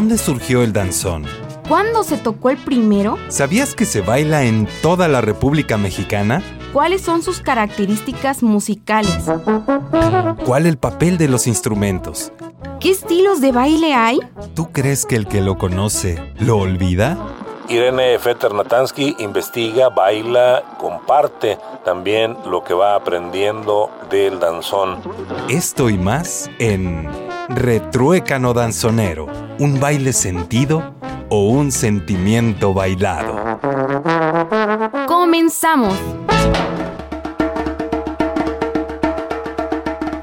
¿Dónde surgió el danzón? ¿Cuándo se tocó el primero? ¿Sabías que se baila en toda la República Mexicana? ¿Cuáles son sus características musicales? ¿Cuál el papel de los instrumentos? ¿Qué estilos de baile hay? ¿Tú crees que el que lo conoce lo olvida? Irene Fetter Natansky investiga, baila, comparte también lo que va aprendiendo del danzón. Esto y más en Retruécano Danzonero, un baile sentido o un sentimiento bailado. ¡Comenzamos!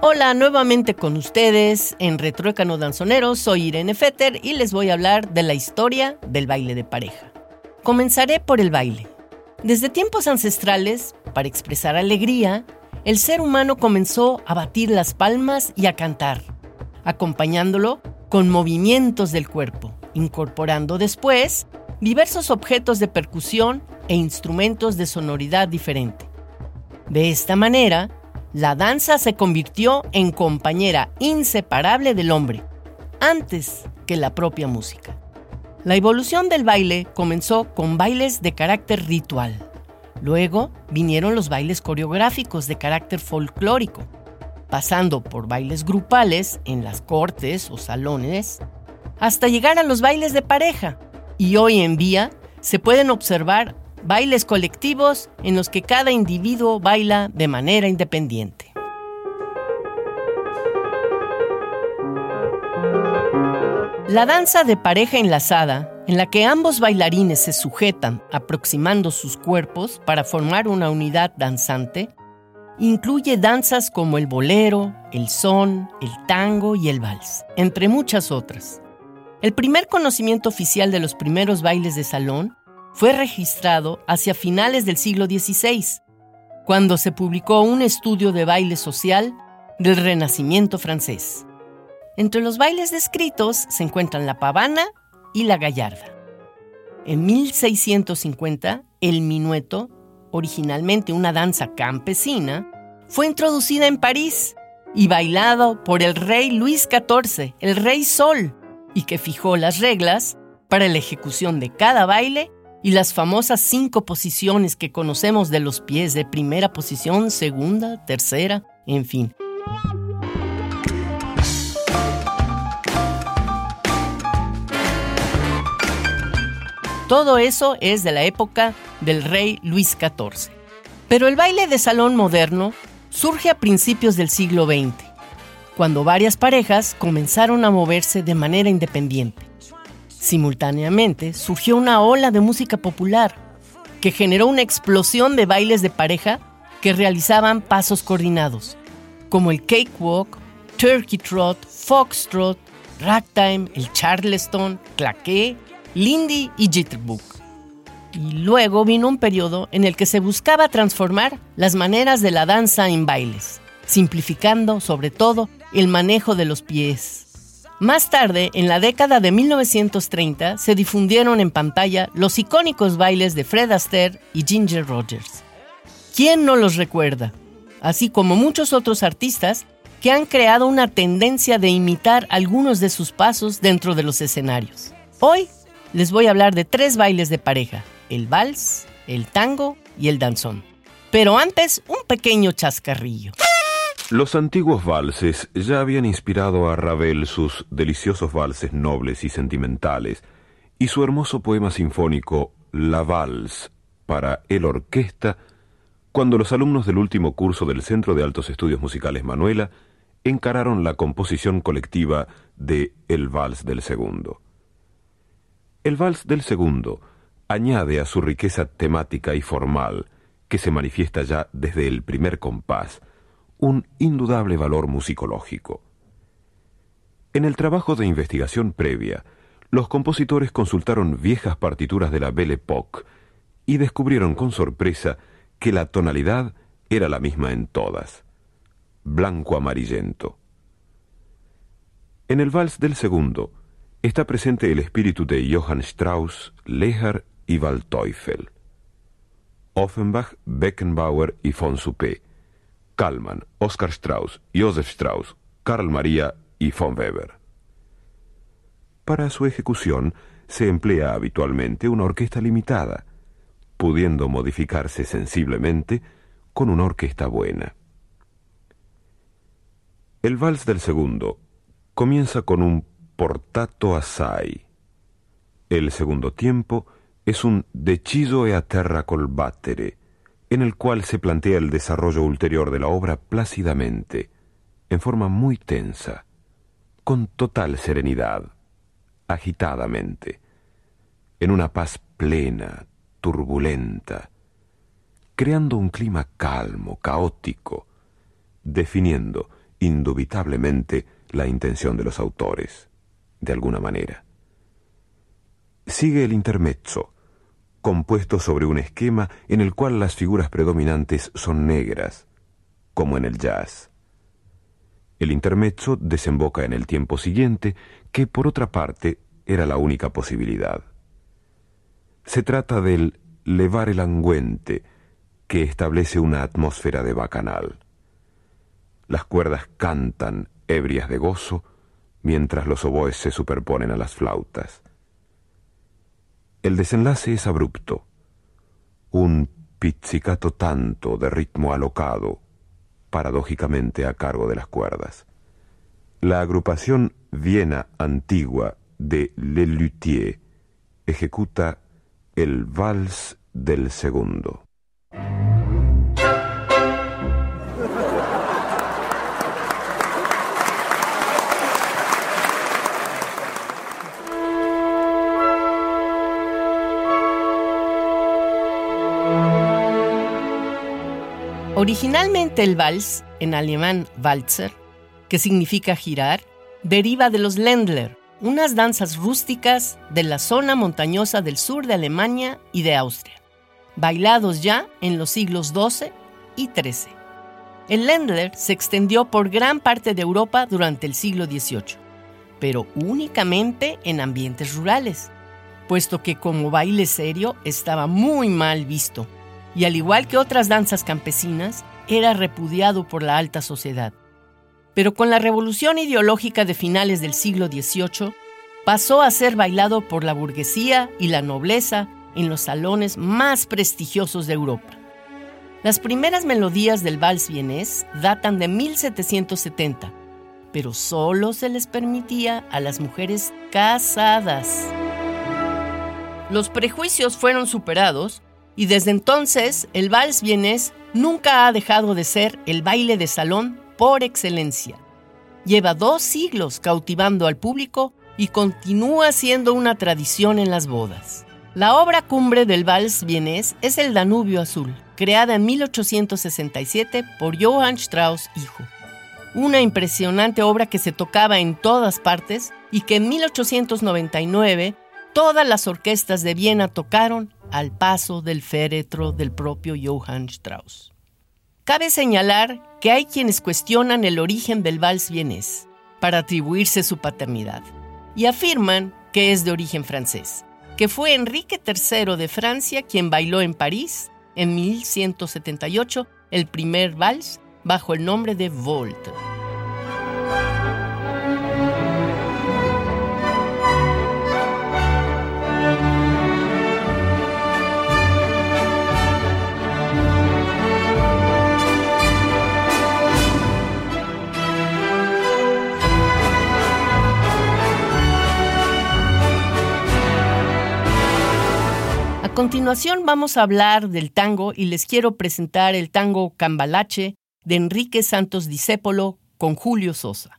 Hola, nuevamente con ustedes en Retruécano Danzonero. Soy Irene Fetter y les voy a hablar de la historia del baile de pareja. Comenzaré por el baile. Desde tiempos ancestrales, para expresar alegría, el ser humano comenzó a batir las palmas y a cantar, acompañándolo con movimientos del cuerpo, incorporando después diversos objetos de percusión e instrumentos de sonoridad diferente. De esta manera, la danza se convirtió en compañera inseparable del hombre, antes que la propia música. La evolución del baile comenzó con bailes de carácter ritual. Luego vinieron los bailes coreográficos de carácter folclórico, pasando por bailes grupales en las cortes o salones, hasta llegar a los bailes de pareja. Y hoy en día se pueden observar bailes colectivos en los que cada individuo baila de manera independiente. La danza de pareja enlazada, en la que ambos bailarines se sujetan aproximando sus cuerpos para formar una unidad danzante, incluye danzas como el bolero, el son, el tango y el vals, entre muchas otras. El primer conocimiento oficial de los primeros bailes de salón fue registrado hacia finales del siglo XVI, cuando se publicó un estudio de baile social del Renacimiento francés. Entre los bailes descritos se encuentran la pavana y la gallarda. En 1650, el minueto, originalmente una danza campesina, fue introducida en París y bailado por el rey Luis XIV, el rey Sol, y que fijó las reglas para la ejecución de cada baile y las famosas cinco posiciones que conocemos de los pies de primera posición, segunda, tercera, en fin. Todo eso es de la época del rey Luis XIV. Pero el baile de salón moderno surge a principios del siglo XX, cuando varias parejas comenzaron a moverse de manera independiente. Simultáneamente surgió una ola de música popular que generó una explosión de bailes de pareja que realizaban pasos coordinados, como el cakewalk, turkey trot, foxtrot, ragtime, el charleston, claqué Lindy y Jitterbug. Y luego vino un periodo en el que se buscaba transformar las maneras de la danza en bailes, simplificando sobre todo el manejo de los pies. Más tarde, en la década de 1930, se difundieron en pantalla los icónicos bailes de Fred Astaire y Ginger Rogers. ¿Quién no los recuerda? Así como muchos otros artistas que han creado una tendencia de imitar algunos de sus pasos dentro de los escenarios. Hoy les voy a hablar de tres bailes de pareja, el vals, el tango y el danzón. Pero antes, un pequeño chascarrillo. Los antiguos valses ya habían inspirado a Ravel sus deliciosos valses nobles y sentimentales, y su hermoso poema sinfónico La Vals para el orquesta, cuando los alumnos del último curso del Centro de Altos Estudios Musicales Manuela encararon la composición colectiva de El Vals del Segundo. El vals del segundo añade a su riqueza temática y formal, que se manifiesta ya desde el primer compás, un indudable valor musicológico. En el trabajo de investigación previa, los compositores consultaron viejas partituras de la Belle Époque y descubrieron con sorpresa que la tonalidad era la misma en todas, blanco amarillento. En el vals del segundo, está presente el espíritu de Johann Strauss, Lehar y Waldteufel. Offenbach, Beckenbauer y von Suppé. Kallmann, Oskar Strauss, Josef Strauss, Karl Maria y von Weber. Para su ejecución se emplea habitualmente una orquesta limitada, pudiendo modificarse sensiblemente con una orquesta buena. El vals del segundo comienza con un portato assai. El segundo tiempo es un deciso e a terra en el cual se plantea el desarrollo ulterior de la obra plácidamente, en forma muy tensa, con total serenidad, agitadamente, en una paz plena, turbulenta, creando un clima calmo, caótico, definiendo indubitablemente la intención de los autores, de alguna manera. Sigue el intermezzo, compuesto sobre un esquema en el cual las figuras predominantes son negras, como en el jazz. El intermezzo desemboca en el tiempo siguiente, que por otra parte era la única posibilidad. Se trata del levar el angüente, que establece una atmósfera de bacanal. Las cuerdas cantan, ebrias de gozo, mientras los oboes se superponen a las flautas. El desenlace es abrupto, un pizzicato tanto de ritmo alocado, paradójicamente a cargo de las cuerdas. La agrupación Viena Antigua de Le Luthier ejecuta el vals del segundo. Originalmente el vals, en alemán Walzer, que significa girar, deriva de los Ländler, unas danzas rústicas de la zona montañosa del sur de Alemania y de Austria, bailados ya en los siglos XII y XIII. El Ländler se extendió por gran parte de Europa durante el siglo XVIII, pero únicamente en ambientes rurales, puesto que como baile serio estaba muy mal visto y al igual que otras danzas campesinas, era repudiado por la alta sociedad. Pero con la revolución ideológica de finales del siglo XVIII, pasó a ser bailado por la burguesía y la nobleza en los salones más prestigiosos de Europa. Las primeras melodías del vals vienés datan de 1770, pero solo se les permitía a las mujeres casadas. Los prejuicios fueron superados y desde entonces el vals vienés nunca ha dejado de ser el baile de salón por excelencia. Lleva dos siglos cautivando al público y continúa siendo una tradición en las bodas. La obra cumbre del vals vienés es el Danubio Azul, creada en 1867 por Johann Strauss hijo. Una impresionante obra que se tocaba en todas partes y que en 1899 todas las orquestas de Viena tocaron al paso del féretro del propio Johann Strauss. Cabe señalar que hay quienes cuestionan el origen del vals vienés para atribuirse su paternidad y afirman que es de origen francés, que fue Enrique III de Francia quien bailó en París en 1178 el primer vals bajo el nombre de Volt. Continuación vamos a hablar del tango y les quiero presentar el tango Cambalache de Enrique Santos Discépolo con Julio Sosa.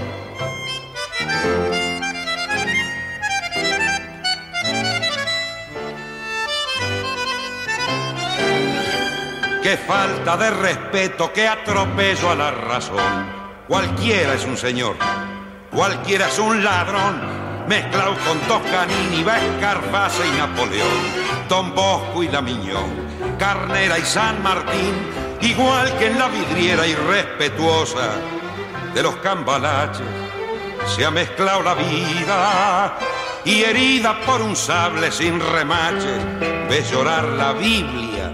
Qué falta de respeto, qué atropello a la razón. Cualquiera es un señor, cualquiera es un ladrón, mezclado con Toscanini, Escarface y Napoleón, Don Bosco y La Miñón, Carnera y San Martín, igual que en la vidriera irrespetuosa de los cambalaches, se ha mezclado la vida y herida por un sable sin remache, ve llorar la Biblia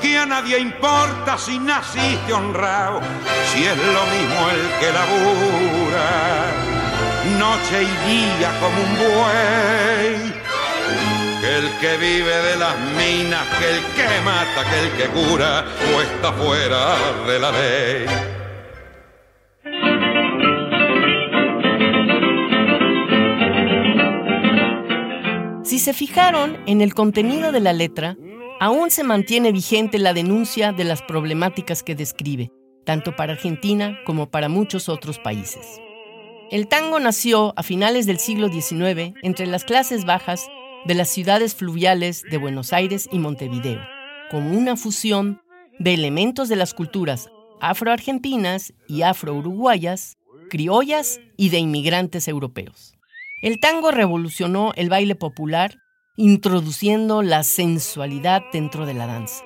Que a nadie importa si naciste honrado, si es lo mismo el que labura, noche y día como un buey que el que vive de las minas, que el que mata, que el que cura, o está fuera de la ley. Si se fijaron en el contenido de la letra, aún se mantiene vigente la denuncia de las problemáticas que describe, tanto para Argentina como para muchos otros países. El tango nació a finales del siglo XIX entre las clases bajas de las ciudades fluviales de Buenos Aires y Montevideo, como una fusión de elementos de las culturas afroargentinas y afro-uruguayas, criollas y de inmigrantes europeos. El tango revolucionó el baile popular, introduciendo la sensualidad dentro de la danza.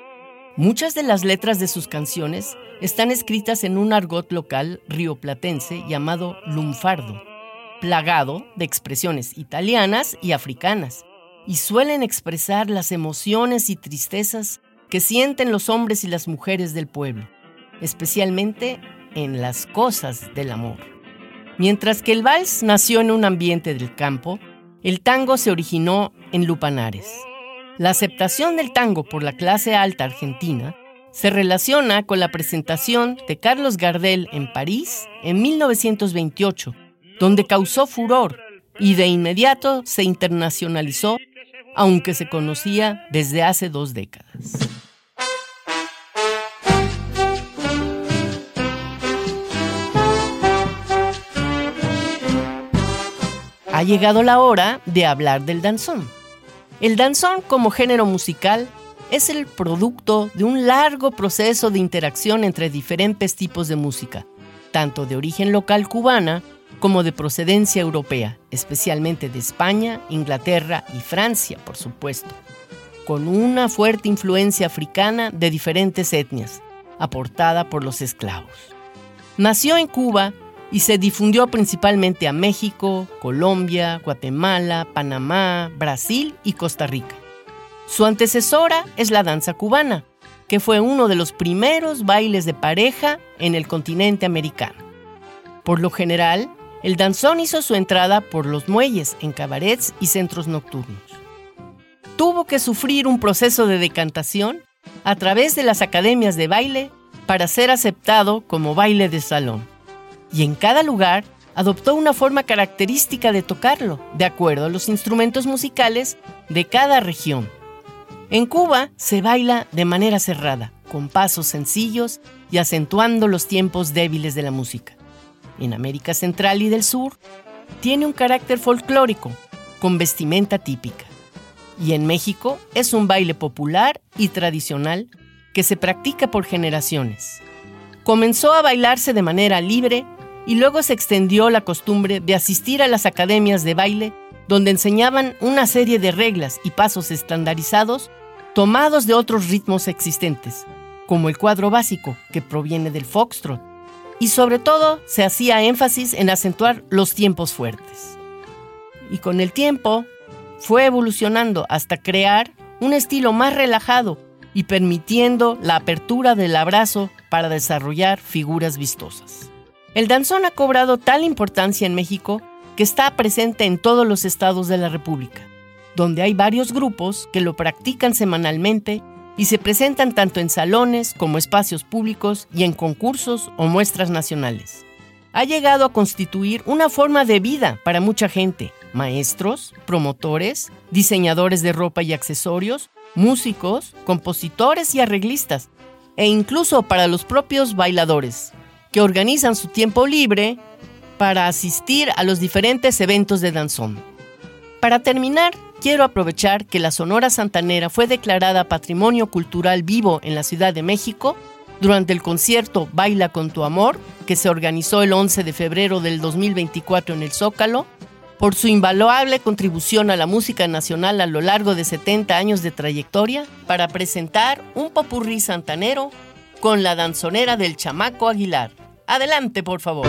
Muchas de las letras de sus canciones están escritas en un argot local rioplatense llamado lunfardo, plagado de expresiones italianas y africanas, y suelen expresar las emociones y tristezas que sienten los hombres y las mujeres del pueblo, especialmente en las cosas del amor. Mientras que el vals nació en un ambiente del campo, el tango se originó en Lupanares. La aceptación del tango por la clase alta argentina se relaciona con la presentación de Carlos Gardel en París en 1928, donde causó furor y de inmediato se internacionalizó aunque se conocía desde hace dos décadas. Ha llegado la hora de hablar del danzón. El danzón como género musical es el producto de un largo proceso de interacción entre diferentes tipos de música, tanto de origen local cubana como de procedencia europea, especialmente de España, Inglaterra y Francia, por supuesto, con una fuerte influencia africana de diferentes etnias, aportada por los esclavos. Nació en Cuba y se difundió principalmente a México, Colombia, Guatemala, Panamá, Brasil y Costa Rica. Su antecesora es la danza cubana, que fue uno de los primeros bailes de pareja en el continente americano. Por lo general, el danzón hizo su entrada por los muelles, en cabarets y centros nocturnos. Tuvo que sufrir un proceso de decantación a través de las academias de baile para ser aceptado como baile de salón. Y en cada lugar adoptó una forma característica de tocarlo, de acuerdo a los instrumentos musicales de cada región. En Cuba se baila de manera cerrada, con pasos sencillos y acentuando los tiempos débiles de la música. En América Central y del Sur, tiene un carácter folclórico, con vestimenta típica. Y en México es un baile popular y tradicional que se practica por generaciones. Comenzó a bailarse de manera libre y luego se extendió la costumbre de asistir a las academias de baile donde enseñaban una serie de reglas y pasos estandarizados tomados de otros ritmos existentes, como el cuadro básico, que proviene del foxtrot, y sobre todo se hacía énfasis en acentuar los tiempos fuertes. Y con el tiempo fue evolucionando hasta crear un estilo más relajado y permitiendo la apertura del abrazo para desarrollar figuras vistosas. El danzón ha cobrado tal importancia en México que está presente en todos los estados de la República, donde hay varios grupos que lo practican semanalmente y se presentan tanto en salones como espacios públicos y en concursos o muestras nacionales. Ha llegado a constituir una forma de vida para mucha gente, maestros, promotores, diseñadores de ropa y accesorios, músicos, compositores y arreglistas, e incluso para los propios bailadores, que organizan su tiempo libre para asistir a los diferentes eventos de danzón. Para terminar, quiero aprovechar que la Sonora Santanera fue declarada Patrimonio Cultural Vivo en la Ciudad de México durante el concierto Baila con tu amor, que se organizó el 11 de febrero del 2024 en el Zócalo, por su invaluable contribución a la música nacional a lo largo de 70 años de trayectoria, para presentar un popurrí santanero con la danzonera del Chamaco Aguilar. Adelante, por favor.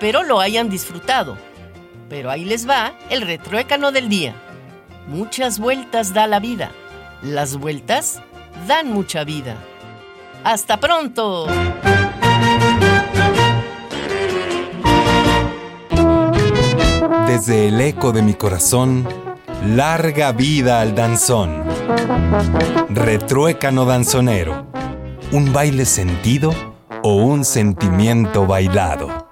Espero lo hayan disfrutado. Pero ahí les va el retruécano del día. Muchas vueltas da la vida. Las vueltas dan mucha vida. ¡Hasta pronto! Desde el eco de mi corazón, larga vida al danzón. Retruécano danzonero. Un baile sentido o un sentimiento bailado.